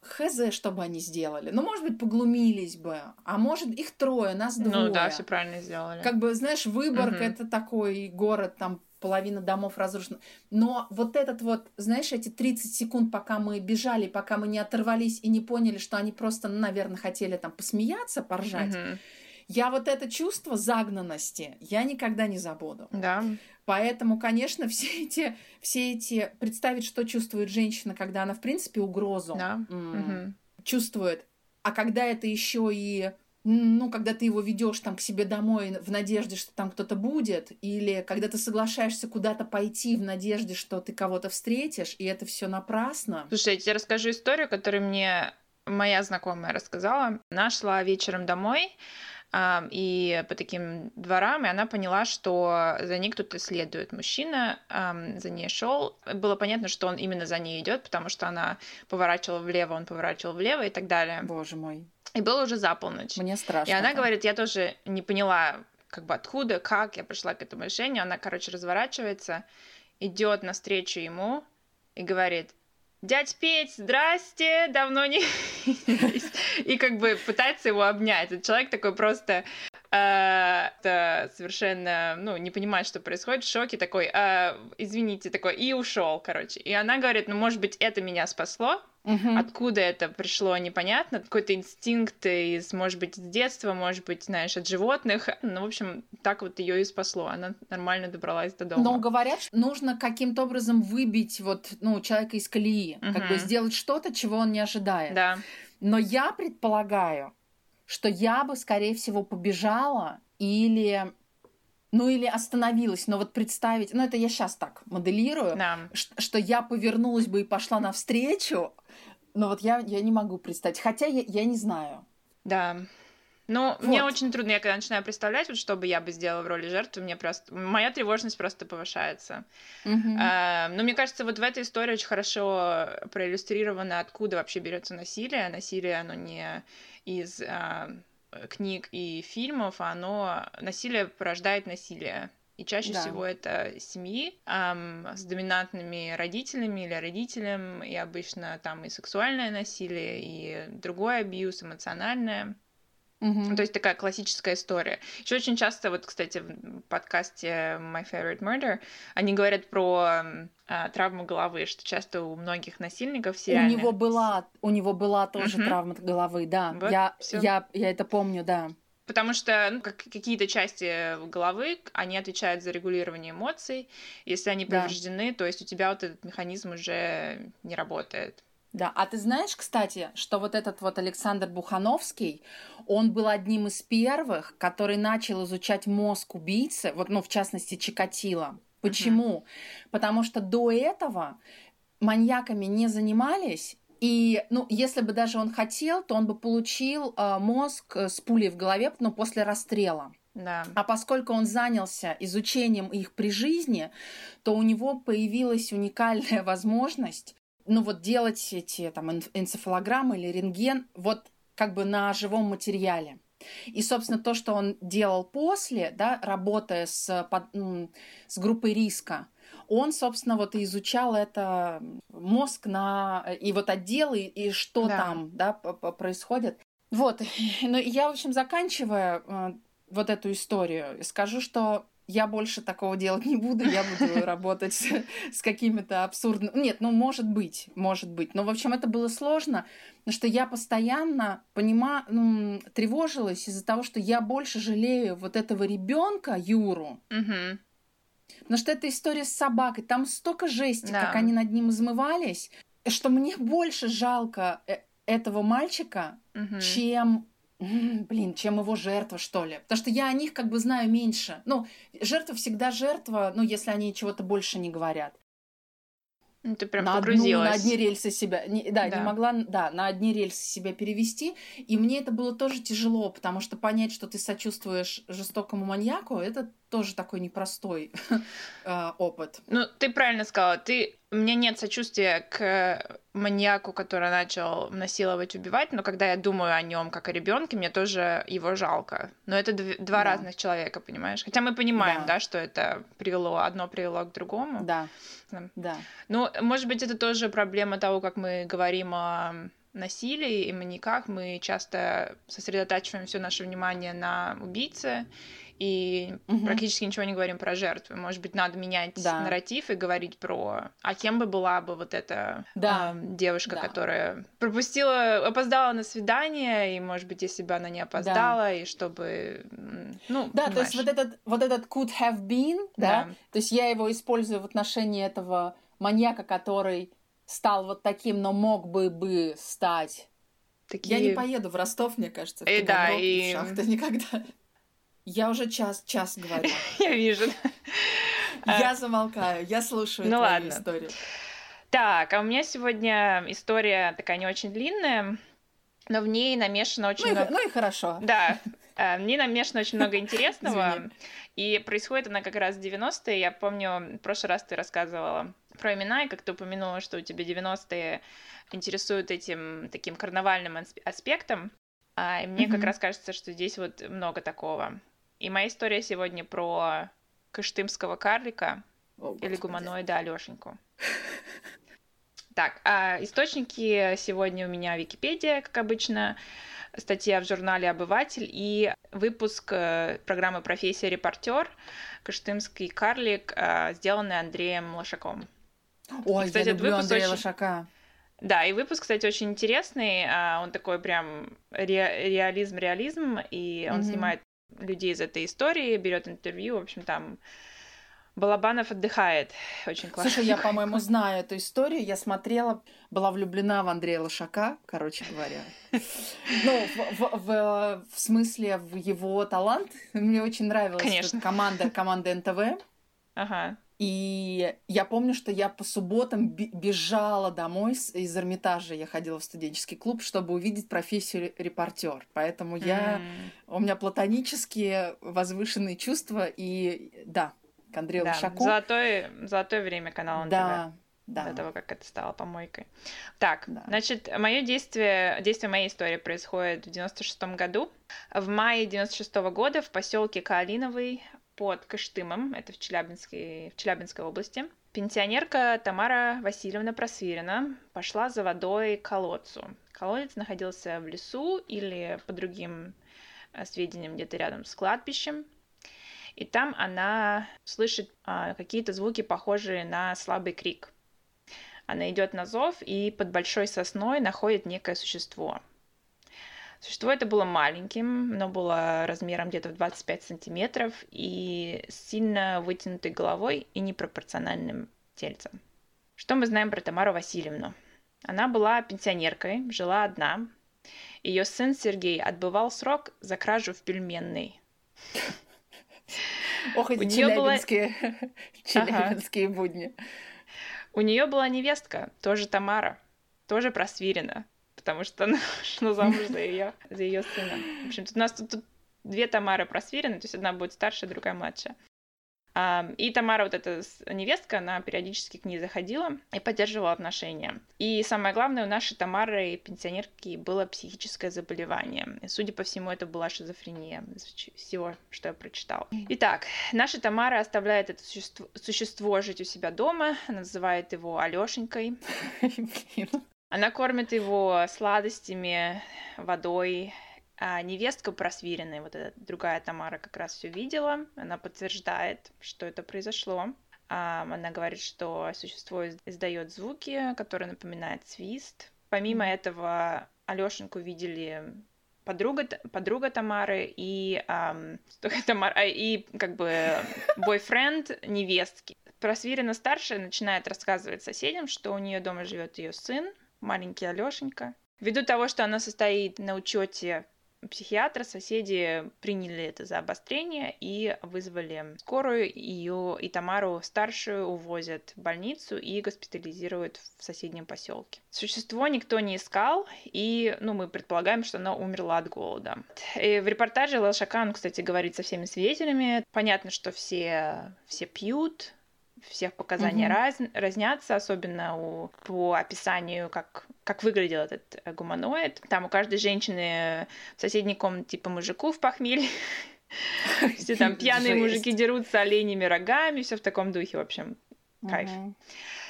хз, что бы они сделали. Ну, может быть, поглумились бы. А может, их трое, нас двое. Ну да, все правильно сделали. Как бы, знаешь, Выборг угу. это такой город, там половина домов разрушена. Но вот этот вот, знаешь, эти 30 секунд, пока мы бежали, пока мы не оторвались и не поняли, что они просто, ну, наверное, хотели там посмеяться, поржать. Угу. Я вот это чувство загнанности я никогда не забуду. Да. Поэтому, конечно, все эти, все эти... Представить, что чувствует женщина, когда она, в принципе, угрозу да. угу. чувствует. А когда это еще и ну, когда ты его ведешь там к себе домой в надежде, что там кто-то будет, или когда ты соглашаешься куда-то пойти в надежде, что ты кого-то встретишь, и это все напрасно. Слушай, я тебе расскажу историю, которую мне моя знакомая рассказала. Она шла вечером домой, и по таким дворам, и она поняла, что за ней кто-то следует. Мужчина за ней шел. Было понятно, что он именно за ней идет, потому что она поворачивала влево, он поворачивал влево и так далее. Боже мой. И было уже за полночь. Мне страшно. И она говорит, я тоже не поняла, как бы откуда, как я пришла к этому решению. Она, короче, разворачивается, идет навстречу ему и говорит, дядь Петь, здрасте, давно не И как бы пытается его обнять. Этот человек такой просто э, это совершенно, ну, не понимает, что происходит, в шоке такой, э, извините, такой, и ушел, короче. И она говорит, ну, может быть, это меня спасло, Угу. Откуда это пришло, непонятно. Какой-то инстинкт из, может быть, с детства, может быть, знаешь, от животных. Ну, в общем, так вот ее и спасло. Она нормально добралась до дома. Но говорят, что нужно каким-то образом выбить вот, ну, человека из колеи, угу. как бы сделать что-то, чего он не ожидает. Да. Но я предполагаю, что я бы, скорее всего, побежала или ну или остановилась, но вот представить, ну это я сейчас так моделирую, да. что, что я повернулась бы и пошла навстречу, но вот я, я не могу представить, хотя я, я не знаю. Да, ну, вот. мне очень трудно, я когда начинаю представлять, вот что бы я бы сделала в роли жертвы, мне просто... Моя тревожность просто повышается. Mm-hmm. А, но мне кажется, вот в этой истории очень хорошо проиллюстрировано, откуда вообще берется насилие. Насилие, оно не из а, книг и фильмов, а оно... Насилие порождает насилие. И чаще да. всего это семьи эм, с доминантными родителями или родителем, и обычно там и сексуальное насилие, и другой абьюз, эмоциональное. Mm-hmm. То есть такая классическая история. Еще очень часто, вот, кстати, в подкасте My Favorite Murder, они говорят про а, травму головы, что часто у многих насильников сериальных... У него была, у него была тоже mm-hmm. травма головы, да. Вот, я, я, я это помню, да. Потому что ну, как, какие-то части головы, они отвечают за регулирование эмоций. Если они повреждены, да. то есть у тебя вот этот механизм уже не работает. Да, а ты знаешь, кстати, что вот этот вот Александр Бухановский, он был одним из первых, который начал изучать мозг убийцы, вот, ну, в частности, Чикатило. Почему? Uh-huh. Потому что до этого маньяками не занимались, и, ну, если бы даже он хотел, то он бы получил э, мозг с пулей в голове, ну, после расстрела. Да. А поскольку он занялся изучением их при жизни, то у него появилась уникальная возможность ну вот делать эти там энцефалограммы или рентген вот как бы на живом материале. И, собственно, то, что он делал после, да, работая с, под, с группой риска, он, собственно, вот и изучал это мозг на и вот отделы и что да. там, да, происходит. Вот, ну я, в общем, заканчивая э, вот эту историю, скажу, что я больше такого делать не буду, я буду работать с какими-то абсурдными... Нет, ну, может быть, может быть. Но, в общем, это было сложно, потому что я постоянно понима... ну, тревожилась из-за того, что я больше жалею вот этого ребенка Юру, угу. потому что это история с собакой, там столько жести, да. как они над ним измывались, что мне больше жалко э, этого мальчика, угу. чем блин, чем его жертва, что ли. Потому что я о них как бы знаю меньше. Ну, жертва всегда жертва, ну, если они чего-то больше не говорят. Ну, ты прям на погрузилась. Одну, на одни рельсы себя, не, да, да, не могла, да, на одни рельсы себя перевести, и мне это было тоже тяжело, потому что понять, что ты сочувствуешь жестокому маньяку, это тоже такой непростой э, опыт. Ну, ты правильно сказала, ты у меня нет сочувствия к маньяку, который начал насиловать, убивать, но когда я думаю о нем как о ребенке, мне тоже его жалко. Но это дв- два да. разных человека, понимаешь? Хотя мы понимаем, да. да, что это привело, одно привело к другому. Да. Да. Ну, может быть, это тоже проблема того, как мы говорим о насилии и маньяках. Мы часто сосредотачиваем все наше внимание на убийце и угу. практически ничего не говорим про жертвы. Может быть, надо менять да. нарратив и говорить про, а кем бы была бы вот эта да. э, девушка, да. которая пропустила, опоздала на свидание, и, может быть, если бы она не опоздала, да. и чтобы, ну, да, понимаешь. то есть вот этот вот этот could have been, да, да, то есть я его использую в отношении этого маньяка, который стал вот таким, но мог бы бы стать Такие... Я не поеду в Ростов, мне кажется, в и, да, и... в шахты никогда. Я уже час, час говорю. Я вижу. Я замолкаю, я слушаю ну, твою ладно. историю. Так, а у меня сегодня история такая не очень длинная, но в ней намешано очень ну много... И, ну и хорошо. Да, э, в ней намешано очень много интересного, и происходит она как раз в 90-е. Я помню, в прошлый раз ты рассказывала про имена, и как ты упомянула, что у тебя 90-е интересуют этим таким карнавальным аспектом. А, и мне mm-hmm. как раз кажется, что здесь вот много такого. И моя история сегодня про кыштымского карлика О, или гуманоида Алёшеньку. Так, а источники сегодня у меня Википедия, как обычно. статья в журнале «Обыватель» и выпуск э, программы «Профессия репортер» «Кыштымский карлик», э, сделанный Андреем Лошаком. Ой, кстати, я люблю Андрея очень... Лошака. Да, и выпуск, кстати, очень интересный. А, он такой прям ре- реализм-реализм, и он mm-hmm. снимает людей из этой истории, берет интервью, в общем, там Балабанов отдыхает. Очень классно. Слушай, я, по-моему, знаю эту историю. Я смотрела, была влюблена в Андрея Лошака, короче говоря. Ну, в, в, в, в смысле, в его талант. Мне очень нравилась Конечно. команда, команда НТВ. Ага. И я помню, что я по субботам бежала домой из Эрмитажа. Я ходила в студенческий клуб, чтобы увидеть профессию репортер. Поэтому я... Mm. У меня платонические возвышенные чувства. И да, к Андрею да, Лошаку. Золотое, золотое время канала НТВ. Да, да. До того, как это стало помойкой. Так, да. значит, мое действие, действие моей истории происходит в 96 году. В мае 96 -го года в поселке Каолиновый под Кыштымом, это в Челябинской, в Челябинской области, пенсионерка Тамара Васильевна Просвирина пошла за водой к колодцу. Колодец находился в лесу или, по другим э, сведениям, где-то рядом с кладбищем. И там она слышит а, какие-то звуки, похожие на слабый крик. Она идет на зов и под большой сосной находит некое существо. Существо это было маленьким, но было размером где-то в 25 сантиметров и с сильно вытянутой головой и непропорциональным тельцем. Что мы знаем про Тамару Васильевну? Она была пенсионеркой, жила одна. Ее сын Сергей отбывал срок за кражу в пельменной. Ох, эти челябинские, была... челябинские ага. будни. У нее была невестка, тоже Тамара, тоже просвирена, потому что она шла замуж за ее, за ее сына. В общем, у нас тут, тут две Тамары просвирены, то есть одна будет старше, другая младше. И Тамара, вот эта невестка, она периодически к ней заходила и поддерживала отношения. И самое главное, у нашей Тамары, пенсионерки, было психическое заболевание. И, судя по всему, это была шизофрения из всего, что я прочитала. Итак, наша Тамара оставляет это существо, существо жить у себя дома, называет его Алёшенькой. Она кормит его сладостями, водой, а невестка просвиренная, вот эта другая Тамара как раз все видела, она подтверждает, что это произошло. А, она говорит, что существо издает звуки, которые напоминают свист. Помимо этого, Алешеньку видели подруга, подруга Тамары и, эм, Тамара, и как бы бойфренд невестки. Просвирена старшая начинает рассказывать соседям, что у нее дома живет ее сын, маленький Алешенька. Ввиду того, что она состоит на учете психиатра, соседи приняли это за обострение и вызвали скорую. Ее и Тамару старшую увозят в больницу и госпитализируют в соседнем поселке. Существо никто не искал, и ну, мы предполагаем, что оно умерло от голода. И в репортаже Лашакан, кстати, говорит со всеми свидетелями. Понятно, что все, все пьют, всех показания угу. раз, разнятся, особенно у, по описанию, как, как выглядел этот э, гуманоид. Там у каждой женщины в соседней комнате типа мужику в похмелье. Все там пьяные мужики дерутся оленями рогами, все в таком духе, в общем. Кайф.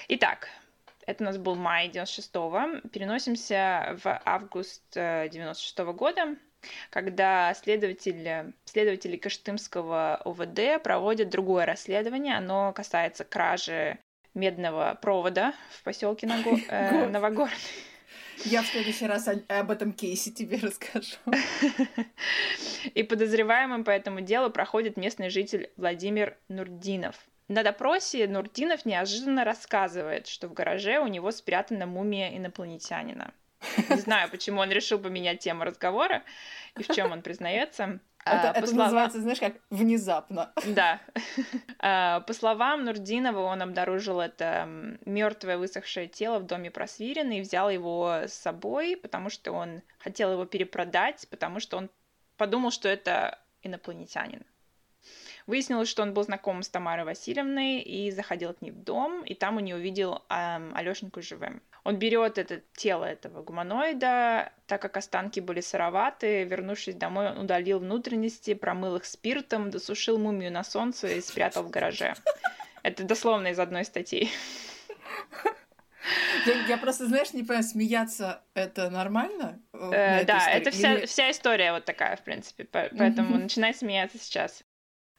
Итак, это у нас был май 96-го. Переносимся в август 96-го э, года когда следователи, следователи Каштымского ОВД проводят другое расследование. Оно касается кражи медного провода в поселке Наго... э, Новогород. Я в следующий раз об этом кейсе тебе расскажу. И подозреваемым по этому делу проходит местный житель Владимир Нурдинов. На допросе Нурдинов неожиданно рассказывает, что в гараже у него спрятана мумия инопланетянина. Не знаю, почему он решил поменять тему разговора и в чем он признается. Это, а, это словам... называется, знаешь, как внезапно. Да. А, по словам Нурдинова, он обнаружил это мертвое высохшее тело в доме Просвирина и взял его с собой, потому что он хотел его перепродать, потому что он подумал, что это инопланетянин. Выяснилось, что он был знаком с Тамарой Васильевной и заходил к ней в дом, и там у нее увидел эм, Алешеньку живым. Он берет это тело этого гуманоида, так как останки были сыроваты, вернувшись домой, он удалил внутренности, промыл их спиртом, досушил мумию на солнце и спрятал в гараже. Это дословно из одной статьи. Я, я просто, знаешь, не понимаю, смеяться это нормально? Э, да, это вся, Или... вся история вот такая, в принципе, поэтому начинай смеяться сейчас.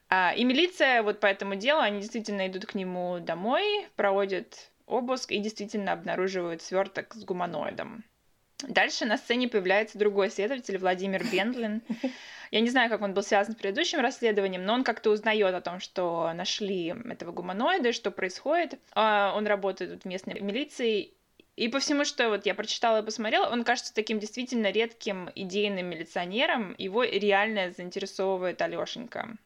А, и милиция вот по этому делу, они действительно идут к нему домой, проводят обыск и действительно обнаруживают сверток с гуманоидом. Дальше на сцене появляется другой следователь, Владимир Бендлин. Я не знаю, как он был связан с предыдущим расследованием, но он как-то узнает о том, что нашли этого гуманоида, что происходит. А, он работает в местной милиции, и по всему, что вот я прочитала и посмотрела, он кажется таким действительно редким идейным милиционером. Его реально заинтересовывает Алёшенька.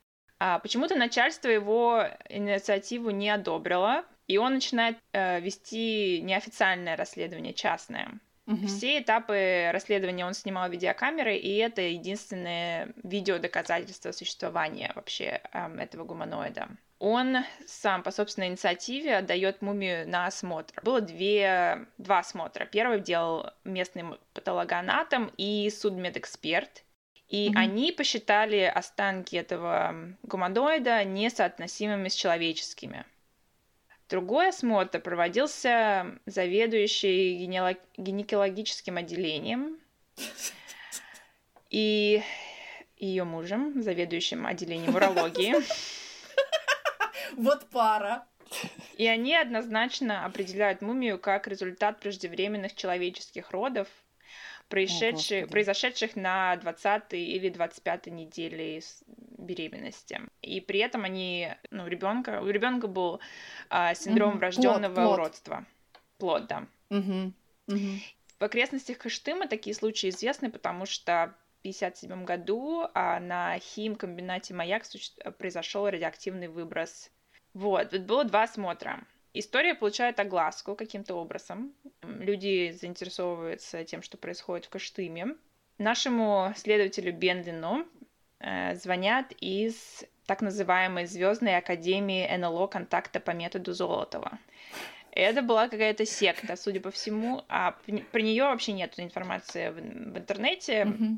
А почему-то начальство его инициативу не одобрило, и он начинает э, вести неофициальное расследование, частное. Угу. Все этапы расследования он снимал видеокамеры, и это единственное видеодоказательство существования вообще э, этого гуманоида. Он сам по собственной инициативе отдает мумию на осмотр. Было две, два осмотра. Первый делал местный патологоанатом и судмедэксперт. И mm они посчитали останки этого гуманоида несоотносимыми с человеческими. Другой осмотр проводился заведующей генеалог... гинекологическим отделением и ее мужем, заведующим отделением урологии. Вот пара. И они однозначно определяют мумию как результат преждевременных человеческих родов, происшедших, О, произошедших на 20 или 25 неделе беременности. И при этом они, ну, ребенка, у ребенка был а, синдром угу. врожденного плод, уродства. Плод, да. Угу. Угу. В окрестностях Кыштыма такие случаи известны, потому что в 1957 году а, на химкомбинате «Маяк» произошел радиоактивный выброс. Вот, вот было два осмотра. История получает огласку каким-то образом. Люди заинтересовываются тем, что происходит в Кыштыме. Нашему следователю Бендлину э, звонят из так называемой Звездной Академии НЛО контакта по методу Золотова. Это была какая-то секта, судя по всему, а про нее вообще нет информации в, в интернете. Mm-hmm.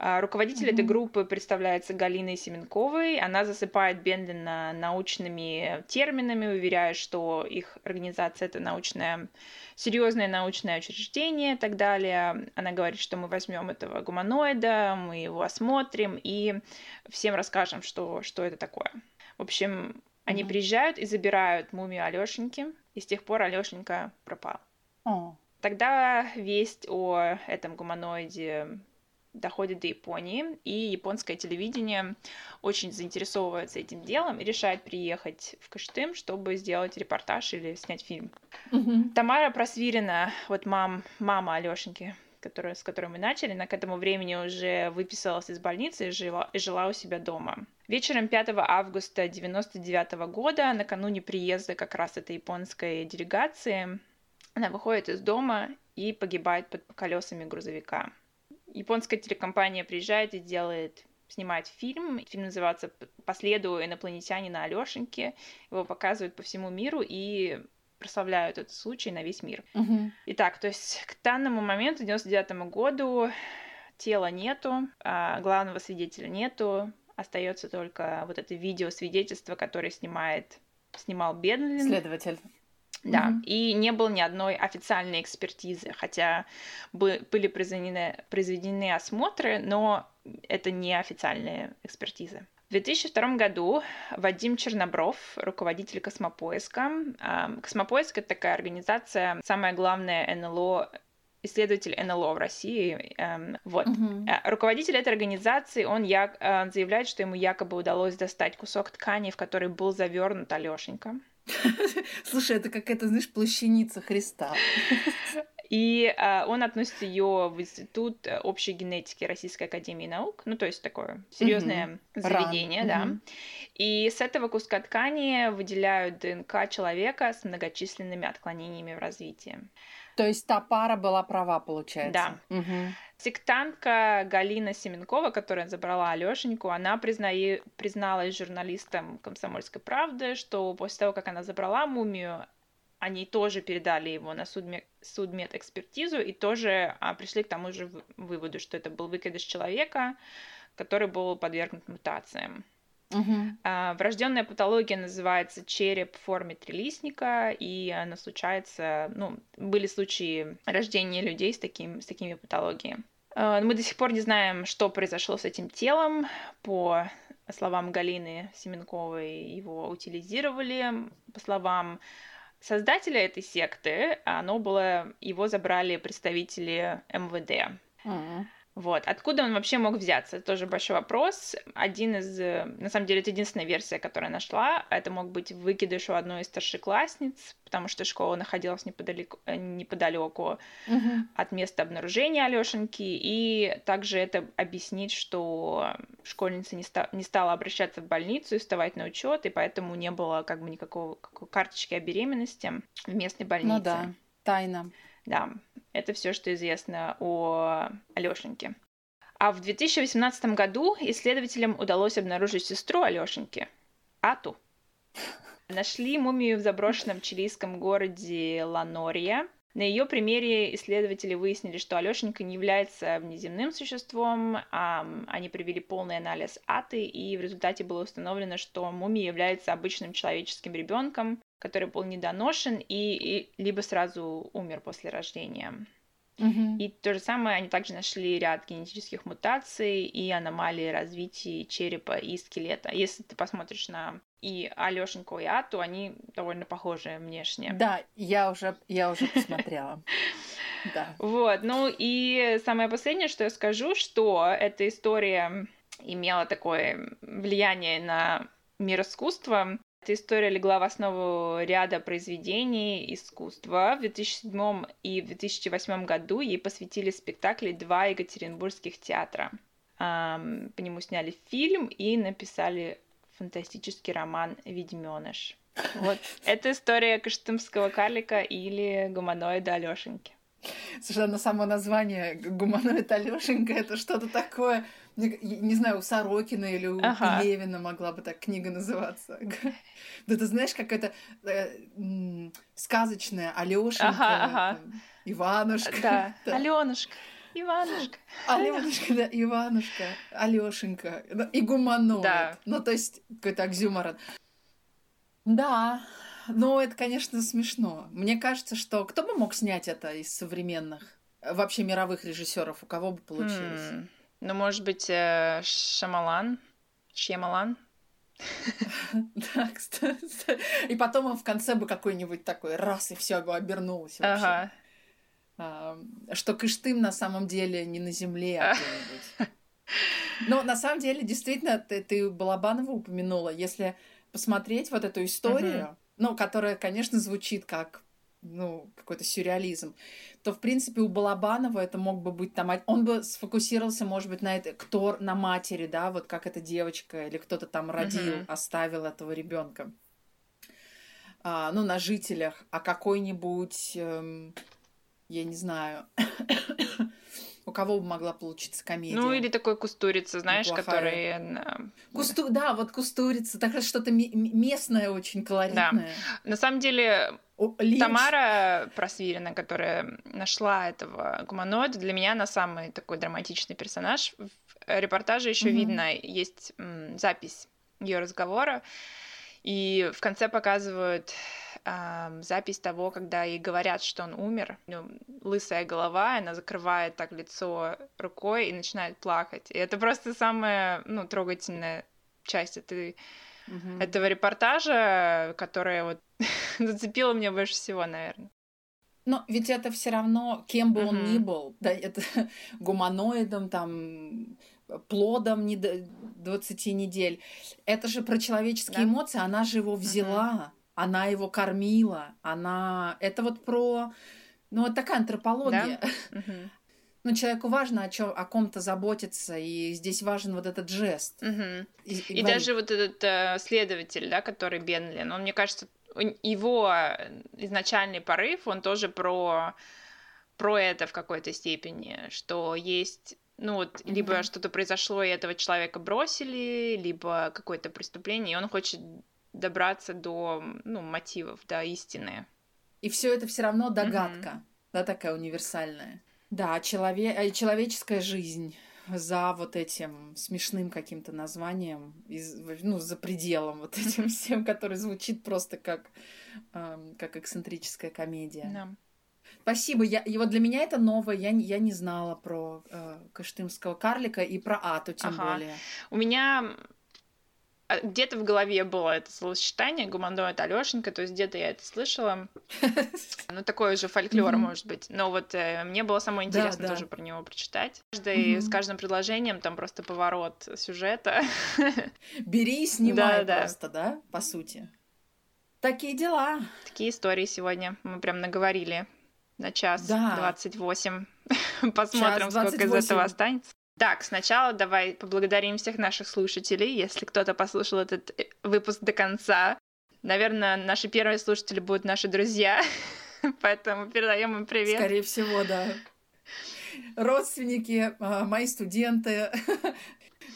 А, руководитель mm-hmm. этой группы представляется Галиной Семенковой. Она засыпает Бендлина научными терминами, уверяя, что их организация это научное, серьезное научное учреждение и так далее. Она говорит, что мы возьмем этого гуманоида, мы его осмотрим и всем расскажем, что, что это такое. В общем, они mm-hmm. приезжают и забирают мумию Алешеньки, и с тех пор Алешенька пропал. Oh. Тогда весть о этом гуманоиде доходит до Японии, и японское телевидение очень заинтересовывается этим делом и решает приехать в Кыштым, чтобы сделать репортаж или снять фильм. Mm-hmm. Тамара Просвирина, вот мам, мама Алёшеньки, которая, с которой мы начали, она к этому времени уже выписалась из больницы и жила, и жила у себя дома. Вечером 5 августа 1999 года, накануне приезда как раз этой японской делегации, она выходит из дома и погибает под колесами грузовика японская телекомпания приезжает и делает снимает фильм. Фильм называется «По следу инопланетянина Алёшеньки». Его показывают по всему миру и прославляют этот случай на весь мир. Uh-huh. Итак, то есть к данному моменту, 99 году, тела нету, а главного свидетеля нету, остается только вот это видео свидетельство, которое снимает снимал Бенлин. Следователь. Да, mm-hmm. и не было ни одной официальной экспертизы, хотя были произведены, произведены осмотры, но это не официальные экспертизы. В 2002 году Вадим Чернобров, руководитель Космопоиска, Космопоиск — это такая организация, самая главная НЛО исследователь НЛО в России. Вот. Uh-huh. Руководитель этой организации, он я, э, заявляет, что ему якобы удалось достать кусок ткани, в который был завернут Алешенька. Слушай, это какая-то, знаешь, плащаница Христа. И э, он относит ее в Институт общей генетики Российской Академии Наук, ну то есть такое серьезное угу. заведение, Ран. да. Угу. И с этого куска ткани выделяют ДНК человека с многочисленными отклонениями в развитии. То есть та пара была права, получается. Да. Угу. Сектантка Галина Семенкова, которая забрала Алёшеньку, она признае, призналась журналистам «Комсомольской правды», что после того, как она забрала мумию, они тоже передали его на судмед, судмедэкспертизу и тоже а, пришли к тому же выводу, что это был выкидыш человека, который был подвергнут мутациям. Угу. А, врожденная патология называется череп в форме трилистника, и она случается, ну, были случаи рождения людей с, таким, с такими патологиями. Э, мы до сих пор не знаем, что произошло с этим телом. По словам Галины Семенковой, его утилизировали. По словам создателя этой секты, оно было, его забрали представители МВД. Mm-hmm. Вот. Откуда он вообще мог взяться? Это тоже большой вопрос. Один из... Э, на самом деле, это единственная версия, которую я нашла. Это мог быть выкидыш у одной из старшеклассниц, потому что школа находилась неподалеку, э, неподалеку угу. от места обнаружения Алёшеньки. И также это объяснить, что школьница не, ста... не стала обращаться в больницу и вставать на учет, и поэтому не было как бы никакого карточки о беременности в местной ну больнице. Ну да, тайна. Да, это все, что известно о Алёшеньке. А в 2018 году исследователям удалось обнаружить сестру Алёшеньки, Ату. Нашли мумию в заброшенном чилийском городе Ланория. На ее примере исследователи выяснили, что Алёшенька не является внеземным существом, а они провели полный анализ аты, и в результате было установлено, что мумия является обычным человеческим ребенком, который был недоношен и, и либо сразу умер после рождения. Угу. И то же самое, они также нашли ряд генетических мутаций и аномалий развития черепа и скелета. Если ты посмотришь на и Алёшеньку и Ату, они довольно похожи внешне. Да, я уже, я уже посмотрела. Да. Вот, ну и самое последнее, что я скажу, что эта история имела такое влияние на мир искусства, эта история легла в основу ряда произведений искусства. В 2007 и в 2008 году ей посвятили спектакли два екатеринбургских театра. По нему сняли фильм и написали фантастический роман «Ведьмёныш». Вот. Это история каштымского карлика или гуманоида Алёшеньки. Слушай, а само название гуманоид Алёшенька это что-то такое не знаю, у Сорокина или у ага. Пелевина могла бы так книга называться. Да ты знаешь, как это э, сказочная Алёшенька, ага, ага. Иванушка. Да, да. Алёнушка. Иванушка. Алёнушка, да, Иванушка, Алёшенька. И гуманоид. Да. Ну, то есть, какой-то оксюморон. Да, ну, это, конечно, смешно. Мне кажется, что кто бы мог снять это из современных, вообще мировых режиссеров, у кого бы получилось? Hmm. Ну, может быть, э, Шамалан? Шьямалан? Да, кстати. И потом он в конце бы какой-нибудь такой раз, и все бы обернулось вообще. Ага. Что Кыштым на самом деле не на земле, а где-нибудь. Но на самом деле, действительно, ты, ты Балабанова упомянула. Если посмотреть вот эту историю, ну, которая, конечно, звучит как ну, какой-то сюрреализм, то, в принципе, у Балабанова это мог бы быть там... Он бы сфокусировался, может быть, на это, кто на матери, да, вот как эта девочка или кто-то там родил, uh-huh. оставил этого ребенка. А, ну, на жителях. А какой-нибудь, эм, я не знаю, у кого бы могла получиться комедия? Ну, или такой кустурица, знаешь, который... Кусту... Да, вот кустурица, так что-то местное очень колоритное. Да. На самом деле, Линч. Тамара Просвирина, которая нашла этого гуманоида, для меня она самый такой драматичный персонаж. В репортаже еще mm-hmm. видно, есть м, запись ее разговора, и в конце показывают э, запись того, когда ей говорят, что он умер. Ну, лысая голова, она закрывает так лицо рукой и начинает плакать. И это просто самая ну, трогательная часть этой, угу. этого репортажа, которая вот зацепила меня больше всего, наверное. Но ведь это все равно, кем бы он ни был, да, это гуманоидом, там, плодом не до 20 недель. Это же про человеческие да. эмоции, она же его взяла, она его кормила, она... Это вот про... Ну, вот такая антропология. Да? Ну, человеку важно о, чем, о ком-то заботиться, и здесь важен вот этот жест. Угу. И, и, и даже вот этот э, следователь, да, который Бенлин, он, мне кажется, его изначальный порыв, он тоже про, про это в какой-то степени, что есть ну вот, mm-hmm. либо что-то произошло, и этого человека бросили, либо какое-то преступление, и он хочет добраться до, ну, мотивов, до истины. И все это все равно догадка, mm-hmm. да, такая универсальная. Да, челове... Э, человеческая жизнь за вот этим смешным каким-то названием, из, ну, за пределом вот этим всем, который звучит просто как, э, как эксцентрическая комедия. Да. Спасибо. Я, и вот для меня это новое. Я, не- я не знала про э, кыштымского карлика и про Ату тем Ага. более. У меня а, где-то в голове было это словосочетание гуманоид Алёшенька, то есть где-то я это слышала. Ну, такой же фольклор, может быть. Но вот э, мне было самое интересно да. тоже про него прочитать. Каждый, С каждым предложением там просто поворот сюжета. Бери и снимай просто, да, по сути. Такие дела. Такие истории сегодня. Мы прям наговорили на час Да. 28. Посмотрим, Час сколько из 28. этого останется. Так, сначала давай поблагодарим всех наших слушателей. Если кто-то послушал этот э, выпуск до конца, наверное, наши первые слушатели будут наши друзья. Поэтому передаем им привет. Скорее всего, да. Родственники, а, мои студенты.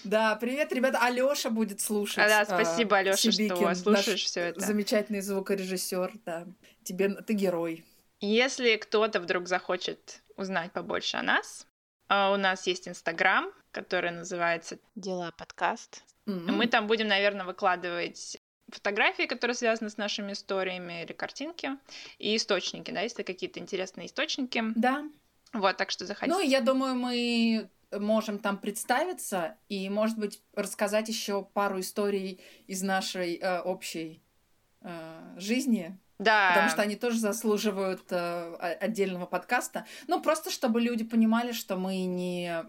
Да, привет, ребята. Алёша будет слушать. А, да, спасибо, Алёша, Сибикин, что слушаешь все это. Замечательный звукорежиссер, да. Тебе ты герой. Если кто-то вдруг захочет узнать побольше о нас, у нас есть Инстаграм, который называется Дела подкаст. М. Мы там будем, наверное, выкладывать фотографии, которые связаны с нашими историями, или картинки, и источники, да, если какие-то интересные источники. Да. Вот, так что заходите. Ну, я думаю, мы можем там представиться и, может быть, рассказать еще пару историй из нашей э, общей э, жизни, да, потому что они тоже заслуживают э, отдельного подкаста. Ну, просто чтобы люди понимали, что мы не...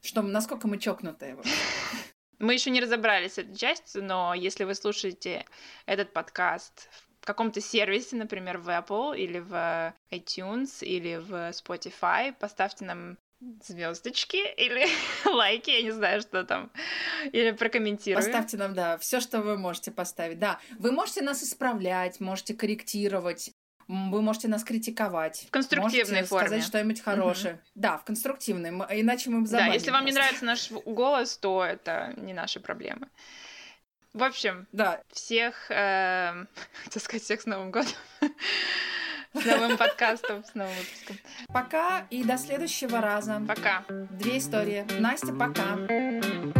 что насколько мы чокнутые. вообще. мы еще не разобрались с этой частью, но если вы слушаете этот подкаст в каком-то сервисе, например, в Apple или в iTunes или в Spotify, поставьте нам звездочки или лайки, я не знаю, что там, или прокомментируйте. Поставьте нам, да, все, что вы можете поставить. Да, вы можете нас исправлять, можете корректировать, вы можете нас критиковать. В конструктивной можете форме. сказать что-нибудь хорошее. Да, в конструктивной, иначе мы Да, забаним если вам не нравится наш голос, то это не наши проблемы. В общем, Да, всех, эм, хотел сказать, всех с Новым годом. С новым подкастом, с новым выпуском. пока и до следующего раза. Пока. Две истории. Настя, пока.